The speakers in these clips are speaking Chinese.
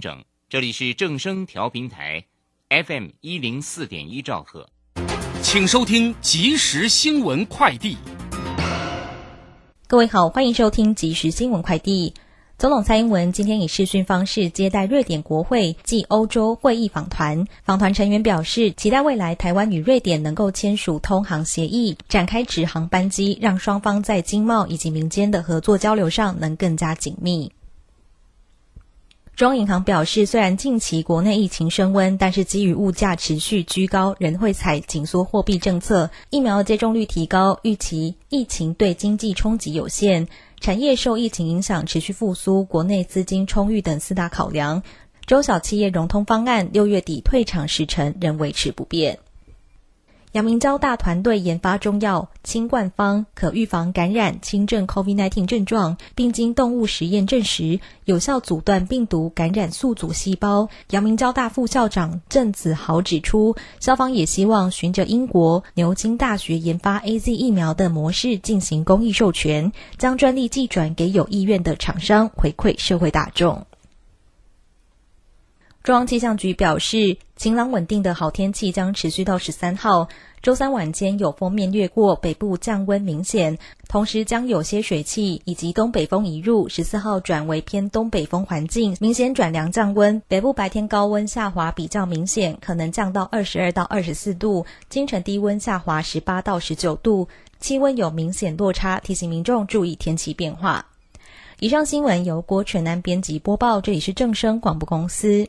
整，这里是正声调频台，FM 一零四点一兆赫，请收听即时新闻快递。各位好，欢迎收听即时新闻快递。总统蔡英文今天以视讯方式接待瑞典国会暨欧洲会议访团，访团成员表示，期待未来台湾与瑞典能够签署通航协议，展开直航班机，让双方在经贸以及民间的合作交流上能更加紧密。中银行表示，虽然近期国内疫情升温，但是基于物价持续居高，仍会采紧缩货币政策。疫苗接种率提高，预期疫情对经济冲击有限。产业受疫情影响持续复苏，国内资金充裕等四大考量，中小企业融通方案六月底退场时程仍维持不变。阳明交大团队研发中药清冠方，可预防感染轻症 COVID-19 症状，并经动物实验证实有效阻断病毒感染宿主细胞。阳明交大副校长郑子豪指出，校方也希望循着英国牛津大学研发 AZ 疫苗的模式进行公益授权，将专利寄转给有意愿的厂商，回馈社会大众。中央气象局表示，晴朗稳定的好天气将持续到十三号。周三晚间有锋面掠过，北部降温明显，同时将有些水汽以及东北风移入。十四号转为偏东北风环境，明显转凉降温。北部白天高温下滑比较明显，可能降到二十二到二十四度，京城低温下滑十八到十九度，气温有明显落差，提醒民众注意天气变化。以上新闻由郭全安编辑播报，这里是正声广播公司。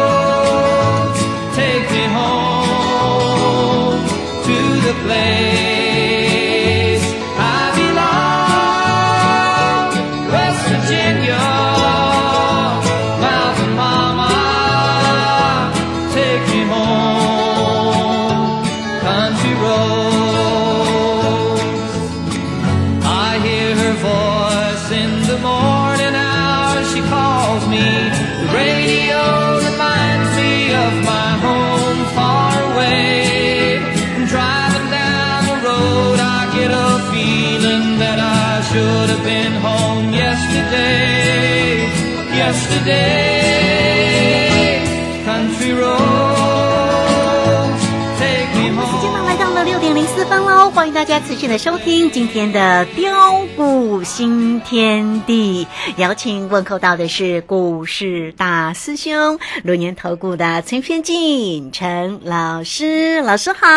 大家持续的收听今天的标股新天地。邀请问候到的是股市大师兄轮年投顾的陈天进陈老师，老师好。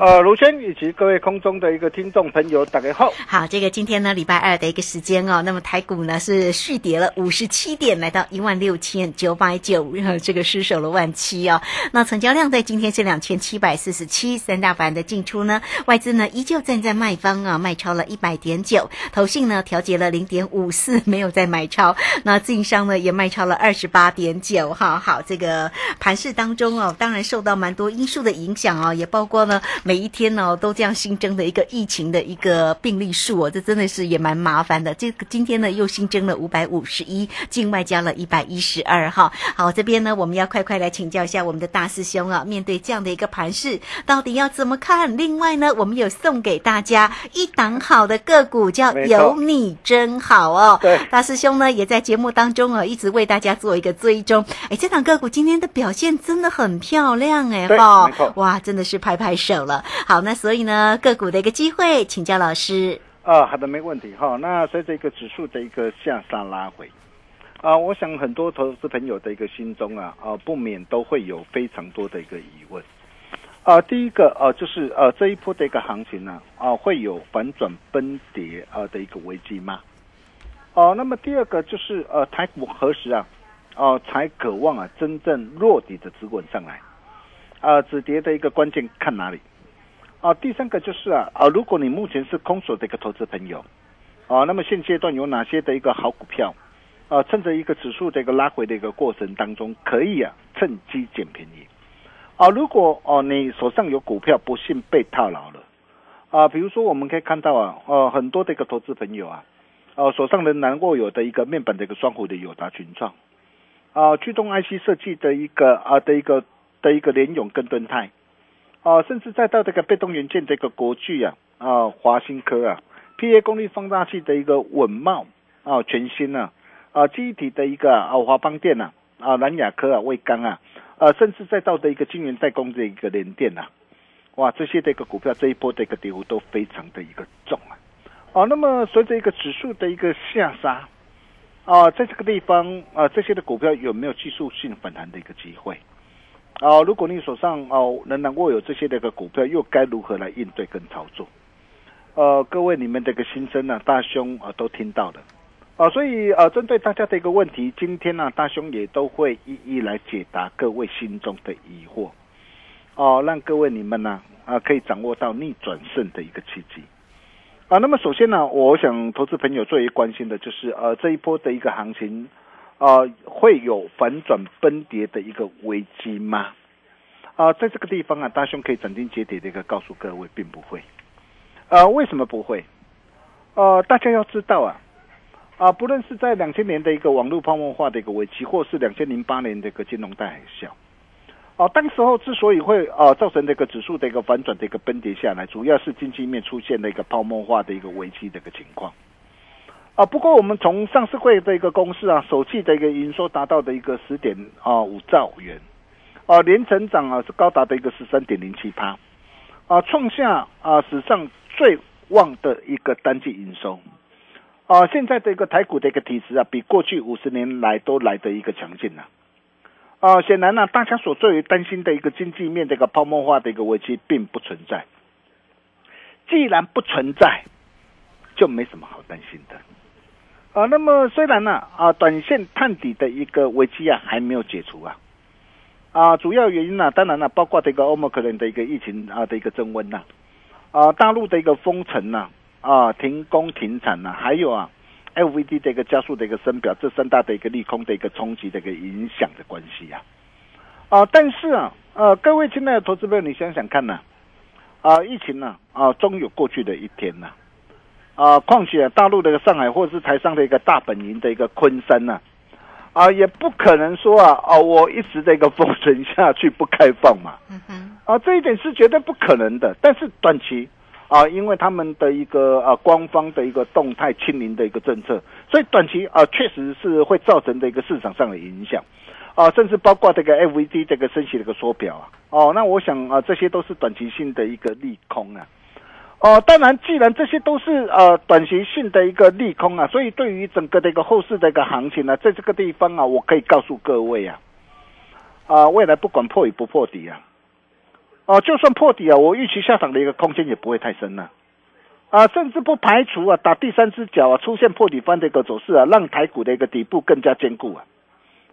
呃，卢轩以及各位空中的一个听众朋友，大家好。好，这个今天呢，礼拜二的一个时间哦，那么台股呢是续跌了五十七点，来到一万六千九百九，这个失守了万七哦。那成交量在今天是两千七百四十七，三大板的进出呢，外资呢。呢依旧站在卖方啊，卖超了一百点九，投信呢调节了零点五四，没有再买超，那自营商呢也卖超了二十八点九，哈，好，这个盘市当中哦，当然受到蛮多因素的影响哦，也包括呢每一天呢都这样新增的一个疫情的一个病例数哦，这真的是也蛮麻烦的。这个今天呢又新增了五百五十一，境外加了一百一十二，哈，好，这边呢我们要快快来请教一下我们的大师兄啊，面对这样的一个盘势，到底要怎么看？另外呢，我们有送给大家一档好的个股，叫有你真好哦。对大师兄呢也在节目当中啊，一直为大家做一个追踪。哎，这档个股今天的表现真的很漂亮哎，哈哇，真的是拍拍手了。好，那所以呢，个股的一个机会，请教老师。啊，好的，没问题哈。那随着一个指数的一个向上拉回，啊，我想很多投资朋友的一个心中啊，啊，不免都会有非常多的一个疑问。啊，第一个啊，就是呃这一波的一个行情呢，啊，会有反转崩跌啊的一个危机吗？哦、那么第二个就是呃台股何时啊，哦、才渴望啊真正落底的止稳上来？啊，止跌的一个关键看哪里？啊，第三个就是啊啊，如果你目前是空手的一个投资朋友，啊，那么现阶段有哪些的一个好股票？啊，趁着一个指数的一个拉回的一个过程当中，可以啊趁机捡便宜。啊，如果哦、你手上有股票不幸被套牢了，啊，比如说我们可以看到啊，呃，很多的一个投资朋友啊，哦、手上仍然握有的一个面板的一个双虎的友达群创，啊，驱动 IC 设计的一个啊的一个的一个联咏跟盾泰，啊，甚至再到这个被动元件的一个国巨啊，啊，华新科啊，PA 功率放大器的一个稳茂啊，全新啊，啊，记忆体的一个啊华邦电啊，啊南亚科啊，卫刚啊，呃，甚至再到的一个晶圆代工的一个联电啊，哇，这些的一个股票这一波的一个跌幅都非常的一个重啊，哦、那么随着一个指数的一个下杀。啊，在这个地方啊，这些的股票有没有技术性反弹的一个机会？啊，如果你手上哦仍然握有这些的一个股票，又该如何来应对跟操作？呃，各位你们的一个心声呢、大兄啊都听到了啊，所以呃，针对大家的一个问题，今天呢、大兄也都会一一来解答各位心中的疑惑，哦、让各位你们呢啊可以掌握到逆转胜的一个契机。啊，那么首先呢，我想投资朋友最为关心的就是呃这一波的一个行情，呃会有反转崩跌的一个危机吗？啊，在这个地方啊，大兄可以斩钉截铁的一个告诉各位，并不会。呃，为什么不会？呃，大家要知道啊，啊，不论是在两千年的一个网络泡沫化的一个危机，或是两千零八年的一个金融大海啸，哦、当时候之所以会啊造成这个指数的一个反转的一个崩跌下来，主要是经济面出现了一个泡沫化的一个危机的一个情况。啊，不过我们从上市会的一个公司啊，首季的一个营收达到的一个十点啊五兆元，啊年成长啊是高达的一个十三点零七趴，啊创下啊史上最旺的一个单季营收。啊，现在的一个台股的一个体质啊，比过去五十年来都来的一个强劲啊。啊，显然呢、大家所最为担心的一个经济面的一个泡沫化的一个危机并不存在。既然不存在，就没什么好担心的。啊，那么虽然呢，啊，短线探底的一个危机啊还没有解除啊，啊，主要原因呢、当然了、包括这个欧盟可能的一个疫情啊的一个增温呐、啊，大陆的一个封城呐、啊，停工停产呐、还有啊，LVD 的一个加速的一个升表，这三大的一个利空的一个冲击的一个影响的关系啊，啊，但是啊，呃，各位亲爱的投资朋友，你想想看呐、啊，疫情呢、啊，终有过去的一天呐、啊，况且、大陆的一个上海或者是台上的一个大本营的一个昆山呐、啊，也不可能说啊，啊，我一直这个封存下去不开放嘛，嗯哼，啊，这一点是绝对不可能的。但是短期啊，因为他们的一个啊官方的一个动态清零的一个政策，所以短期啊确实是会造成的一个市场上的影响。啊，甚至包括这个 FVD 这个升息的一个缩表啊，哦，那我想啊，这些都是短期性的一个利空啊。哦，当然，既然这些都是呃短期性的一个利空啊，所以对于整个的一个后市的一个行情呢、在这个地方啊，我可以告诉各位啊，啊，未来不管破与不破底啊，哦、就算破底啊，我预期下场的一个空间也不会太深了、啊，甚至不排除啊打第三只脚啊，出现破底翻的一个走势啊，让台股的一个底部更加坚固啊。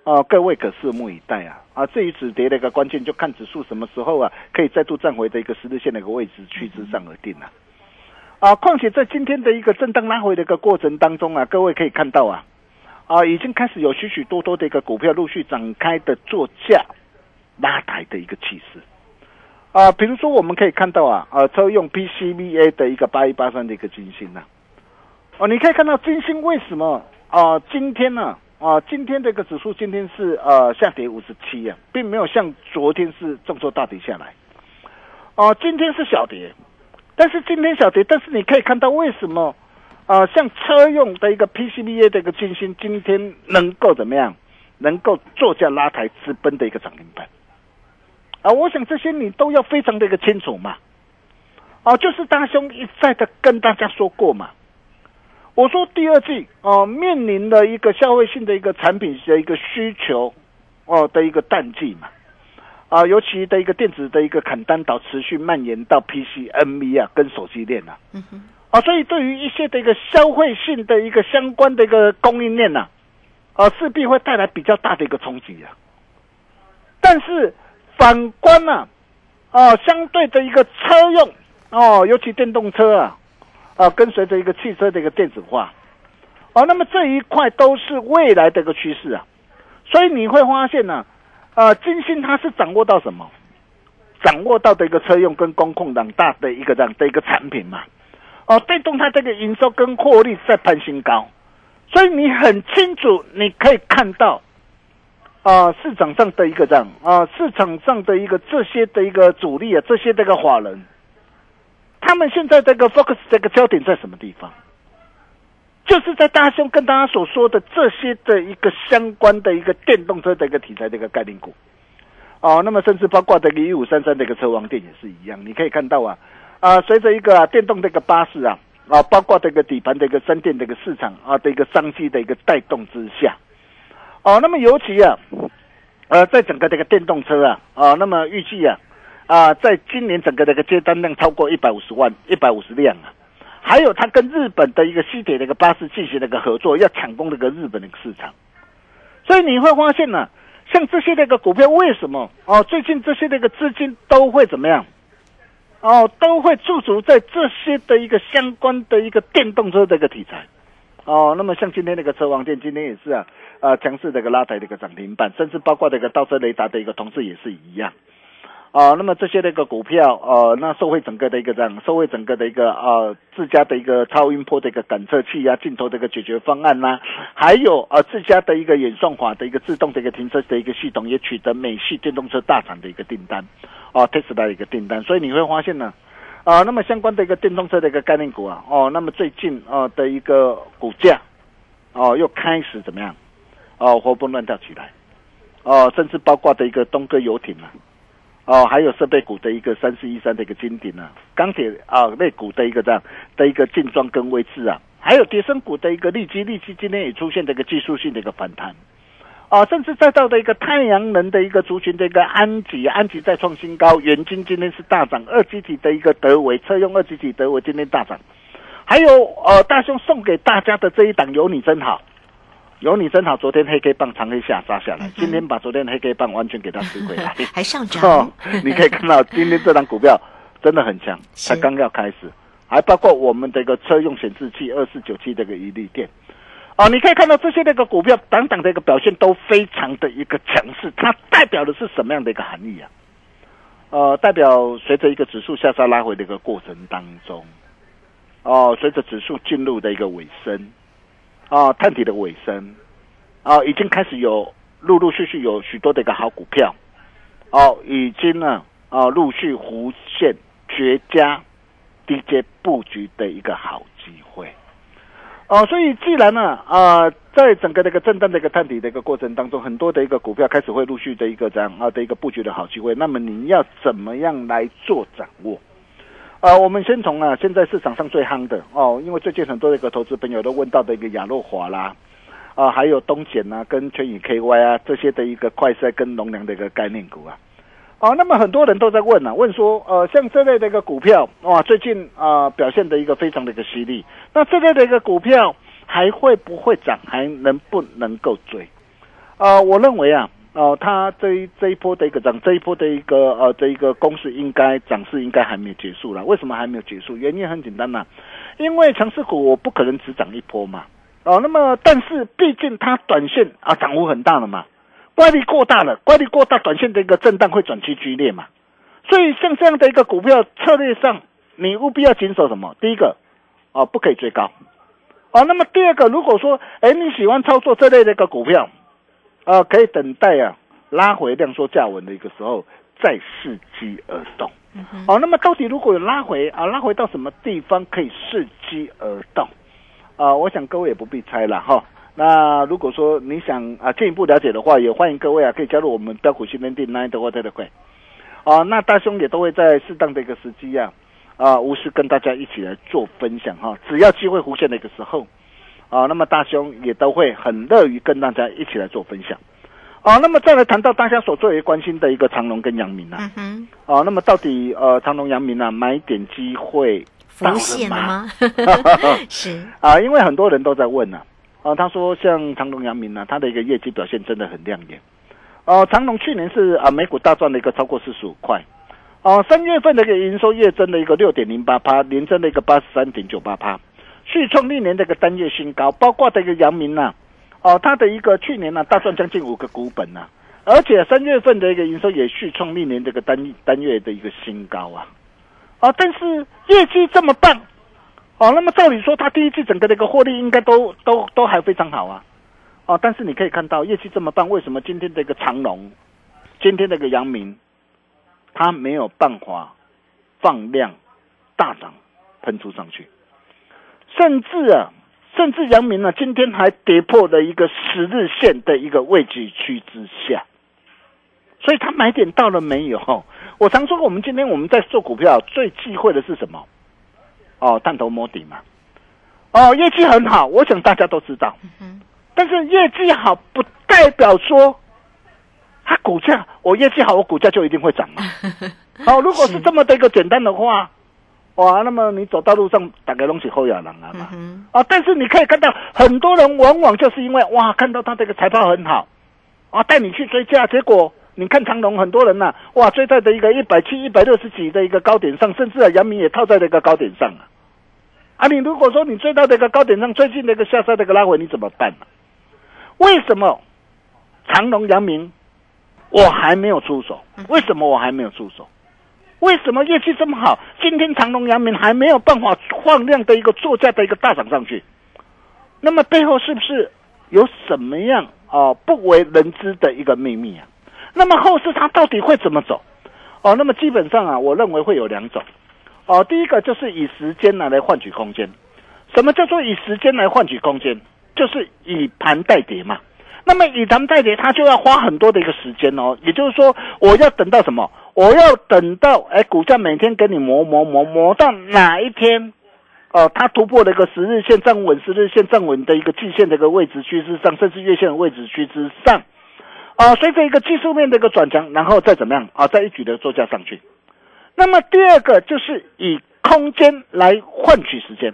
啊，各位可拭目以待啊！啊，至于止跌的一个关键，就看指数什么时候啊，可以再度站回的一个十日线的一个位置趋之上而定了、啊，况且在今天的一个震荡拉回的一个过程当中啊，各位可以看到啊，啊，已经开始有许许多多的一个股票陆续展开的做价拉抬的一个气势。啊，比如说我们可以看到啊，呃，车用 PCBA 的一个八一八三的一个金星呐、哦，你可以看到金星为什么啊、今天呢啊、今天这个指数今天是呃下跌五十七啊，并没有像昨天是重挫大跌下来。哦、今天是小跌，但是今天小跌，但是你可以看到为什么啊、像车用的一个 PCBA 的一个金星今天能够怎么样，能够坐下拉抬直奔的一个涨停板。啊，我想这些你都要非常的一个清楚嘛。啊，就是大兄一再的跟大家说过嘛。我说第二季哦、面临的一个消费性的一个产品的一个需求哦的一个淡季嘛。啊，尤其的一个电子的一个砍单导持续蔓延到 PC、NV 啊跟手机链啊。嗯哼，啊，所以对于一些的一个消费性的一个相关的一个供应链呐、啊，势必会带来比较大的一个冲击啊。但是反观呢、啊，相对的一个车用哦，尤其电动车啊，啊，跟随着一个汽车的一个电子化，哦，那么这一块都是未来的一个趋势啊。所以你会发现呢、啊，金星它是掌握到什么？掌握到的一个车用跟工控两大的一个这样的一个产品嘛。哦，带动它这个营收跟获利在攀新高，所以你很清楚，你可以看到，啊、市场上的一个这样啊、市场上的一个这些的一个主力啊，这些这个法人，他们现在这个 focus 这个焦点在什么地方？就是在大兄跟大家所说的这些的一个相关的一个电动车的一个题材的一个概念股，哦，那么甚至包括这个一五三三的一个车王店也是一样，你可以看到啊，啊，随着一个、电动的一个巴士啊，啊，包括这个底盘的一个三电的一个市场啊的一个商机的一个带动之下，哦，那么尤其啊，呃，在整个这个电动车啊，啊，那么预计啊，啊，在今年整个这个接单量超过一百五十万、一百五十辆啊，还有它跟日本的一个西铁的一个巴士进行了一个合作，要抢攻这个日本的一个市场，所以你会发现呢、像这些那个股票为什么哦？最近这些那个资金都会怎么样？哦，都会驻足在这些的一个相关的一个电动车的一个题材。哦，那么像今天那个车王店，今天也是啊，啊强势的一个拉抬的一个涨停板，甚至包括这个倒车雷达的一个同事也是一样。啊，那么这些那个股票，呃，那受惠整个的一个这样，受惠整个的一个呃自家的一个超音波的一个感测器啊，镜头的一个解决方案呐、还有呃自家的一个演算法的一个自动的一个停车的一个系统，也取得美系电动车大厂的一个订单，哦、特斯拉的一个订单，所以你会发现呢，啊、那么相关的一个电动车的一个概念股啊，哦，那么最近呃的一个股价，哦，又开始怎么样？哦，活蹦乱跳起来，哦，甚至包括的一个东哥游艇啊。哦，还有设备股的一个三四一三的一个金鼎啊，钢铁啊类股的一个这样的一个劲装跟位置啊，还有叠升股的一个利基，利基今天也出现这个技术性的一个反弹，啊，甚至再到的一个太阳能的一个族群的一个安吉，安吉再创新高，元金今天是大涨，二级体的一个德维车用二级体德维今天大涨，还有呃大兄送给大家的这一档有你真好。有你真好，昨天黑 K 棒长黑下杀下来，今天把昨天的黑 K 棒完全给它吃回来。还上涨哦，你可以看到今天这档股票 真的很强，才刚要开始，还包括我们的一个车用显示器二四九七这个一利电，哦，你可以看到这些那个股票等等的一个表现都非常的一个强势，它代表的是什么样的一个含义啊？呃，代表随着一个指数下杀拉回的一个过程当中，哦，随着指数进入的一个尾声，啊，探底的尾声，啊，已经开始有陆陆续续有许多的一个好股票，哦，已经呢，啊，陆续弧现绝佳低阶布局的一个好机会。哦，所以既然呢，啊、在整个这个震荡的一个探底的一个过程当中，很多的一个股票开始会陆续的一个这样啊的一个布局的好机会，那么你要怎么样来做掌握？呃，我们先从啊，现在市场上最夯的哦，因为最近很多的一个投资朋友都问到的一个亚诺华啦，啊，还有东碱啊，跟全宇 KY 啊这些的一个快筛跟农粮的一个概念股啊，哦，那么很多人都在问啊，问说呃，像这类的一个股票哇，最近啊、表现的一个非常的一个犀利，那这类的一个股票还会不会涨，还能不能够追？呃，我认为啊，哦、它这一这一波的一个涨，这一波的一个呃这一个公式应该涨势应该还没有结束了。为什么还没有结束？原因很简单呐、因为强势股我不可能只涨一波嘛。哦，那么但是毕竟它短线啊涨幅很大了嘛，乖离过大了，乖离过大，短线的一个震荡会转趋剧烈嘛。所以像这样的一个股票策略上，你务必要谨守什么？第一个，哦，不可以追高。哦，那么第二个，如果说，哎，你喜欢操作这类的一个股票，呃，可以等待啊拉回量缩价稳的一个时候再伺机而动。哦，那么到底如果有拉回啊，拉回到什么地方可以伺机而动？啊，我想各位也不必猜了哈。那如果说你想啊进一步了解的话，也欢迎各位啊可以加入我们标股训练营 Nine 的 Water 的会。啊，那大兄也都会在适当的一个时机啊，啊，无私跟大家一起来做分享哈。只要机会浮现的一个时候，啊，那么大兄也都会很乐于跟大家一起来做分享。啊，那么再来谈到大家所最为关心的一个长隆跟阳明啊，嗯哼，啊，那么到底呃长隆、阳明啊买点机会到浮现？吗？是，啊，因为很多人都在问呢、啊，啊他说像长隆、阳明呢、他的一个业绩表现真的很亮眼。哦、长隆去年是啊每股大赚了一个超过四十五块，哦、三月份的一个营收月增的一个六点零八趴，年增的一个八十三点九八趴，续创历年的一个单月新高，包括的一个阳明呐、哦，他的一个去年呢、大赚将近五个股本呐、而且三月份的一个营收也续创历年这个单单月的一个新高啊，啊，但是业绩这么棒，哦，那么照理说，它第一季整个的一个获利应该都都都还非常好啊，哦，但是你可以看到业绩这么棒，为什么今天这个长隆，今天这个阳明，它没有办法放量大涨喷出上去，甚至啊，甚至阳明呢、今天还跌破了一个十日线的一个位置区之下，所以它买点到了没有？我常说，我们今天我们在做股票最忌讳的是什么？哦，探头摸底嘛。哦，业绩很好，我想大家都知道。但是业绩好不代表说，它股价我业绩好，我股价就一定会涨嘛。好、如果是这么的一个简单的话，哇，那么你走到路上打个东西后仰郎啊嘛。嗯啊，但是你可以看到，很多人往往就是因为哇，看到他这个财报很好，啊，带你去追价，结果你看长隆，很多人呐、哇，追在的一个一百七、一百六十几的一个高点上，甚至啊，阳明也套在了一个高点上啊。啊，你如果说你追到这个高点上，最近那个下杀这个拉回，你怎么办呢、为什么长隆、阳明我还没有出手？为什么我还没有出手？为什么业绩这么好？今天长隆、阳明还没有办法放量的一个作价的一个大涨上去？那么背后是不是有什么样啊、不为人知的一个秘密啊？那么后市它到底会怎么走？哦，那么基本上啊，我认为会有两种。哦，第一个就是以时间呢来换取空间。什么叫做以时间来换取空间？就是以盘代跌嘛。那么以盘代跌，它就要花很多的一个时间哦。也就是说，我要等到什么？我要等到哎，股价每天给你磨磨磨磨到哪一天？哦，它突破了一个十日线站稳，十日线站稳的一个季线的一个位置趋势上，甚至月线的位置趋之上。啊，随着一个技术面的一个转强，然后再怎么样啊，再一举的做价上去。那么第二个就是以空间来换取时间。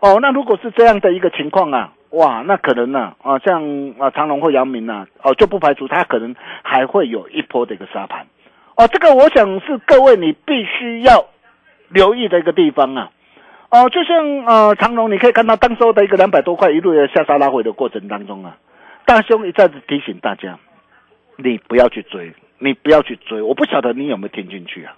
哦，那如果是这样的一个情况啊，哇，那可能呢啊，像啊长隆或阳明呐、哦，就不排除它可能还会有一波的一个沙盘。哦，这个我想是各位你必须要留意的一个地方啊。哦，就像呃长隆，你可以看到当时候的一个两百多块一路的下杀拉回的过程当中啊，大兄一再子提醒大家，你不要去追，你不要去追。我不晓得你有没有听进去啊？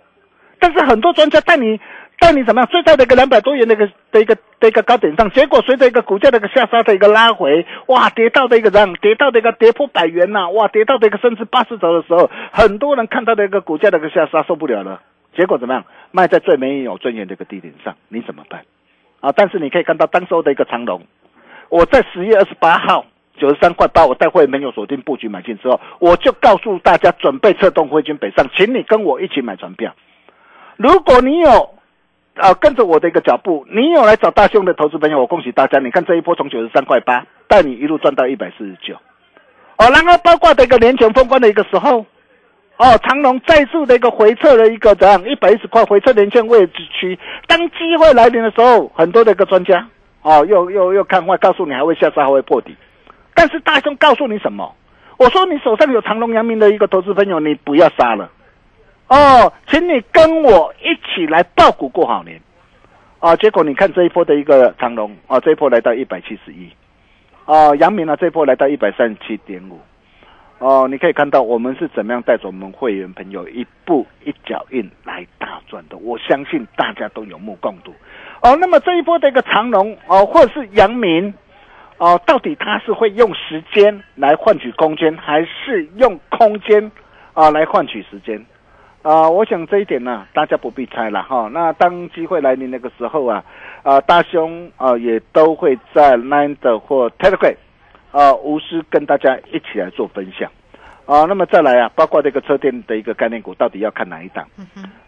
但是很多专家带你带你怎么样，追在那个两百多元的一个的一个的一个高点上，结果随着一个股价的一个下杀的一个拉回，哇，跌到的一个让跌到的一个跌破百元呐、哇，跌到的一个甚至八十走的时候，很多人看到的一个股价的一个下杀受不了了，结果怎么样？卖在最没有尊严的一个低点上，你怎么办？啊！但是你可以看到当时候的一个长龙，我在十月二十八号九十三块八，我带会没有锁定布局买进之后，我就告诉大家准备策动汇军北上，请你跟我一起买船票。如果你有啊跟着我的一个脚步，你有来找大兄的投资朋友，我恭喜大家！你看这一波从九十三块八带你一路赚到一百四十九，哦，然后包括的一个年前封关的一个时候，哦，长隆再次的一个回撤的一个怎样一百一十块回撤年线位置区，当机会来临的时候，很多的一个专家哦又又又看坏，告诉你还会下杀，还会破底。但是大兄告诉你什么？我说你手上有长隆、阳明的一个投资朋友，你不要杀了哦，请你跟我一起来报股过好年啊！结果你看这一波的一个长隆啊，这一波来到一百七十一啊，阳明呢这一波来到一百三十七点五哦，你可以看到我们是怎么样带着我们会员朋友一步一脚印来大赚的，我相信大家都有目共睹哦。那么这一波的一个长隆哦，或者是阳明。哦，到底他是会用时间来换取空间，还是用空间啊来换取时间？啊，我想这一点呢，大家不必猜了哈。那当机会来临那个时候啊，啊，大兄啊也都会在 Nine 或 Telegram 啊无私跟大家一起来做分享啊。那么再来啊，包括这个车电的一个概念股，到底要看哪一档？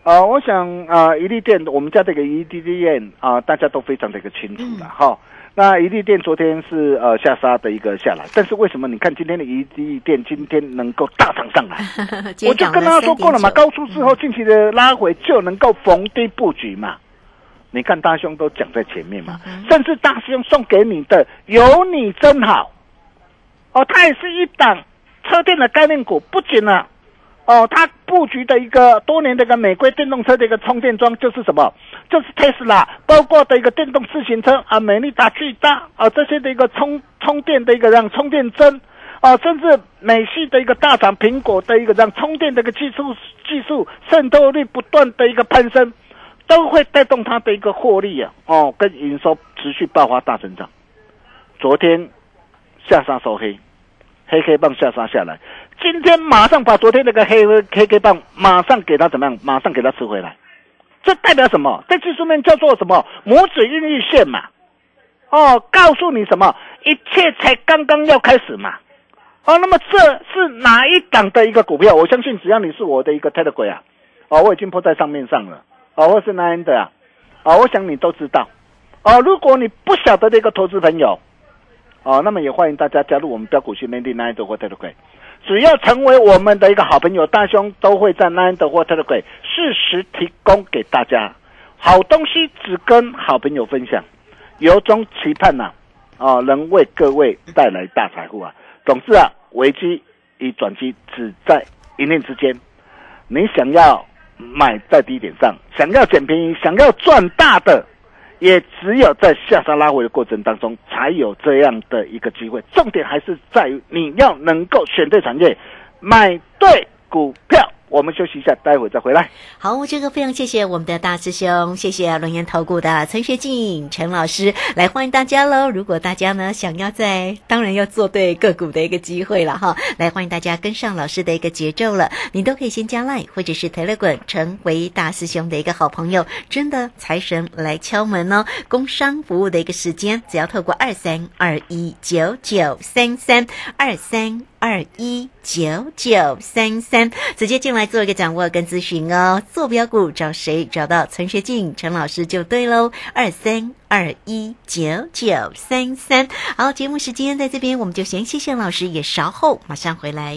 啊，我想啊，一利电我们家这个一利电啊，大家都非常的一个清楚了哈。那一利电昨天是呃下杀的一个下来，但是为什么你看今天的一利电今天能够大涨上来？我就跟他说过了嘛，高出之后近期的拉回就能够逢低布局嘛。你看大兄都讲在前面嘛，甚至大兄送给你的有你真好哦，它也是一档车电的概念股，不仅呢。哦，它布局的一个多年的一个美规电动车的一个充电桩就是什么？就是特斯拉，包括的一个电动自行车啊，美利达、巨大啊这些的一个充充电的一个让充电针啊，甚至美系的一个大厂苹果的一个让充电的一个技术技术渗透率不断的一个攀升，都会带动它的一个获利啊，哦，跟营收持续爆发大增长。昨天下杀收黑，黑黑棒下杀下来。今天马上把昨天那个黑黑黑棒马上给他怎么样？马上给他吃回来，这代表什么？在技术面叫做什么？拇指孕育线嘛。哦，告诉你什么？一切才刚刚要开始嘛。哦，那么这是哪一档的一个股票？我相信只要你是我的一个 Telegram 啊，哦，我已经铺在上面上了。哦，或是哪样的啊？哦，我想你都知道。哦，如果你不晓得的一个投资朋友，哦，那么也欢迎大家加入我们标股训练营 Nine 或特特鬼。只要成为我们的一个好朋友，大兄都会在 Nine 或 Telegram 适时提供给大家好东西，只跟好朋友分享，由衷期盼呐，啊，能为各位带来大财富啊！总之啊，危机与转机只在一念之间。你想要买在低点上，想要捡便宜，想要赚大的。也只有在下杀拉回的过程当中，才有这样的一个机会。重点还是在于你要能够选对产业，买对股票。我们休息一下，待会再回来。好，这个非常谢谢我们的大师兄，谢谢龙岩投顾的陈学进陈老师来欢迎大家喽。如果大家呢想要在，当然要做对个股的一个机会了哈，来欢迎大家跟上老师的一个节奏了。你都可以先加 line 或者是 telegram 成为大师兄的一个好朋友。真的财神来敲门哦！工商服务的一个时间，只要透过二三二一九九三三二三。二一九九三三，直接进来做一个掌握跟咨询哦。坐标股找谁？找到陈学静陈老师就对喽。二三二一九九三三，好，节目时间在这边，我们就先谢谢老师，也稍后马上回来。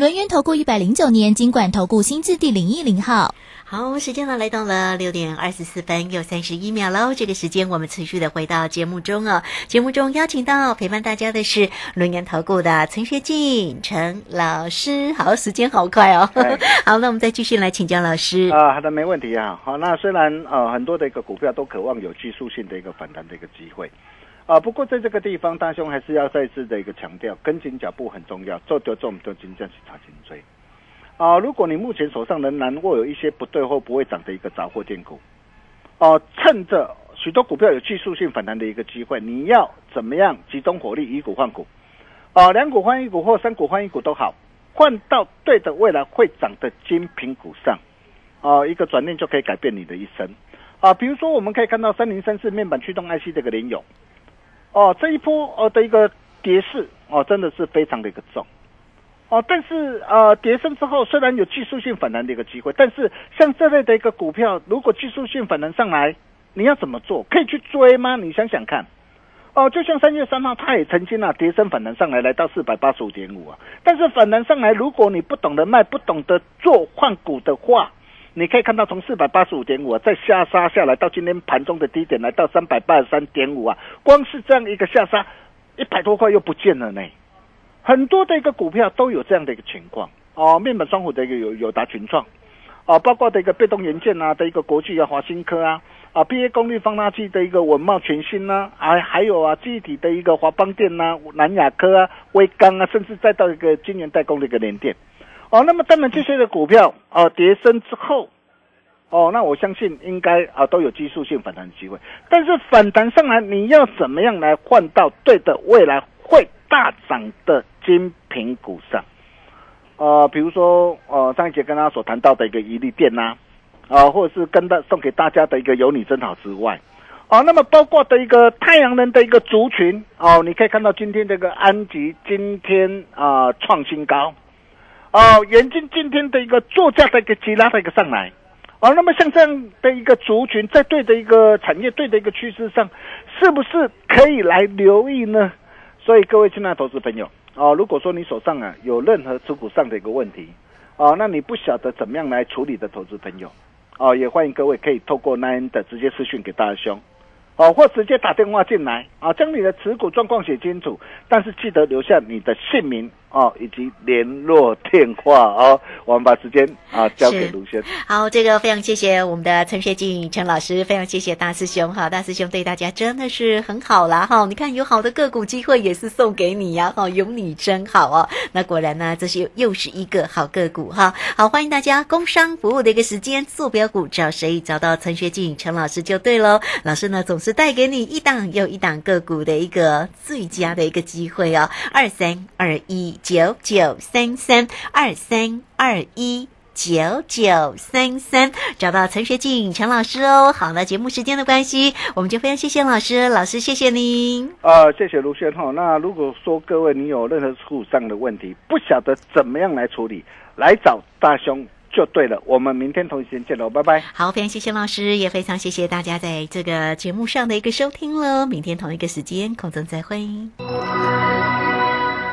轮源投顾一百零九年金管投顾新字第零一零号。好，时间呢来到了六点二十四分又三十一秒喽。这个时间我们持续的回到节目中哦。节目中邀请到陪伴大家的是轮源投顾的陈学进陈老师。好，时间好快哦。哎好，那我们再继续来请教老师。啊，好的，没问题啊。好，那虽然呃很多的一个股票都渴望有技术性的一个反弹的一个机会，啊，不过在这个地方，大兄还是要再次的一个强调，跟紧脚步很重要，做得重就真正是查颈椎。啊，如果你目前手上仍然握有一些不对或不会涨的一个杂货店股，哦、趁着许多股票有技术性反弹的一个机会，你要怎么样集中火力以股换股？啊、两股换一股或三股换一股都好，换到对的未来会涨的精品股上。啊、一个转念就可以改变你的一生。啊，比如说我们可以看到三零三四面板驱动 IC 这个联友，哦，这一波哦的一个跌势哦，真的是非常的一个重。哦，但是呃，跌升之后虽然有技术性反弹的一个机会，但是像这类的一个股票，如果技术性反弹上来，你要怎么做？可以去追吗？你想想看。哦，就像三月三号，它也曾经啊跌升反弹上来，来到四百八十五点五啊。但是反弹上来，如果你不懂得卖，不懂得做换股的话，你可以看到从四百八十五点五啊，再下杀下来到今天盘中的低点，来到三百八十三点五啊。光是这样一个下杀，一百多块又不见了呢。很多的一个股票都有这样的一个情况哦，面板双虎的一个有友达群创，哦，包括的一个被动元件啊的一个国际啊华新科啊，啊 BA 功率放大器的一个文茂全新呐、啊，还还有啊记忆体的一个华邦电呐、南亚科啊、威刚啊，甚至再到一个晶圆代工的一个联电，哦，那么当然这些的股票哦跌升之后。哦，那我相信应该啊都有技术性反弹的机会，但是反弹上来，你要怎么样来换到对的未来会大涨的精品股上？呃，比如说呃上一节跟大家所谈到的一个一利店呐、啊，或者是跟大送给大家的一个有你真好之外，哦，那么包括的一个太阳能的一个族群哦，你可以看到今天这个安吉今天啊、创新高，哦，眼镜今天的一个作价的一个急拉的一个上来。哦，那么像这样的一个族群，在对的一个产业、对的一个趋势上，是不是可以来留意呢？所以各位亲爱的投资朋友，哦，如果说你手上啊有任何持股上的一个问题，哦，那你不晓得怎么样来处理的投资朋友，哦，也欢迎各位可以透过 Nine 的直接私讯给大兄，哦，或直接打电话进来，啊，将你的持股状况写清楚，但是记得留下你的姓名哦以及联络电话哦。我们把时间啊交给是卢轩。好，这个非常谢谢我们的陈学静陈老师，非常谢谢大师兄哈，大师兄对大家真的是很好啦哈。你看有好的个股机会也是送给你呀哈，有你真好哦。那果然呢，这是又是一个好个股哈。好，欢迎大家工商服务的一个时间，坐标股找谁找到陈学静陈老师就对喽。老师呢总是带给你一档又一档个股的一个最佳的一个机会哦，二三二一九九三三二三二一。九九三三，找到陈学静陈老师哦。好了，节目时间的关系，我们就非常谢谢老师，老师谢谢您。呃，谢谢卢轩哈。那如果说各位你有任何持股上的问题，不晓得怎么样来处理，来找大兄就对了。我们明天同一时间见喽，拜拜。好，非常谢谢老师，也非常谢谢大家在这个节目上的一个收听喽。明天同一个时间空中再会。